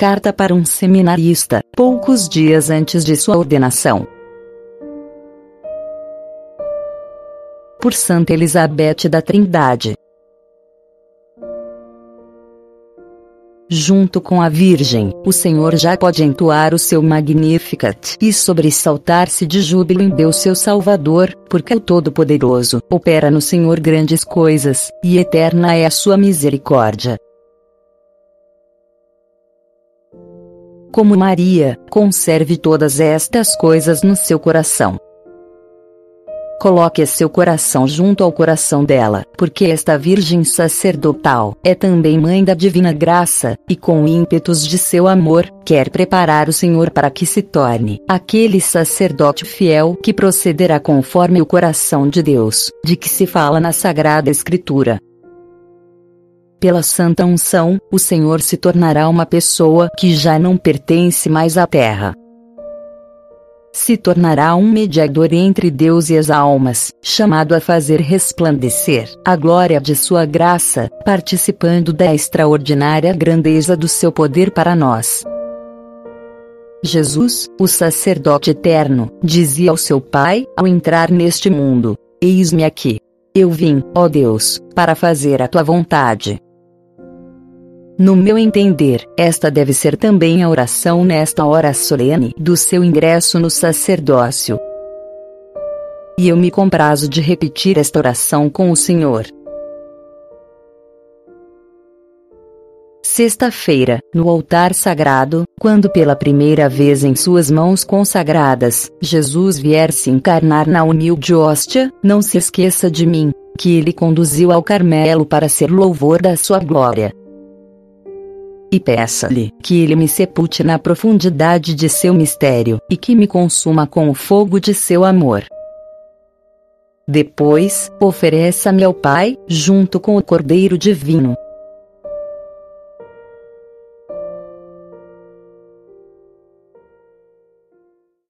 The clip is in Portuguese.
Carta para um seminarista, poucos dias antes de sua ordenação. Por Santa Elizabeth da Trindade. Junto com a Virgem, o Senhor já pode entoar o seu Magnificat e sobressaltar-se de júbilo em Deus seu Salvador, porque o Todo-Poderoso opera no Senhor grandes coisas, e eterna é a sua misericórdia. Como Maria, conserve todas estas coisas no seu coração. Coloque seu coração junto ao coração dela, porque esta Virgem sacerdotal é também mãe da divina graça, e com ímpetos de seu amor, quer preparar o Senhor para que se torne aquele sacerdote fiel que procederá conforme o coração de Deus, de que se fala na Sagrada Escritura. Pela santa unção, o Senhor se tornará uma pessoa que já não pertence mais à terra. Se tornará um mediador entre Deus e as almas, chamado a fazer resplandecer a glória de Sua graça, participando da extraordinária grandeza do seu poder para nós. Jesus, o sacerdote eterno, dizia ao seu Pai ao entrar neste mundo: Eis-me aqui. Eu vim, ó Deus, para fazer a tua vontade. No meu entender, esta deve ser também a oração nesta hora solene do seu ingresso no sacerdócio. E eu me comprazo de repetir esta oração com o Senhor. Sexta-feira, no altar sagrado, quando pela primeira vez em suas mãos consagradas, Jesus vier se encarnar na humilde hóstia, não se esqueça de mim, que ele conduziu ao Carmelo para ser louvor da sua glória e peça-lhe que ele me sepulte na profundidade de seu mistério, e que me consuma com o fogo de seu amor. Depois, ofereça-me ao Pai, junto com o Cordeiro Divino,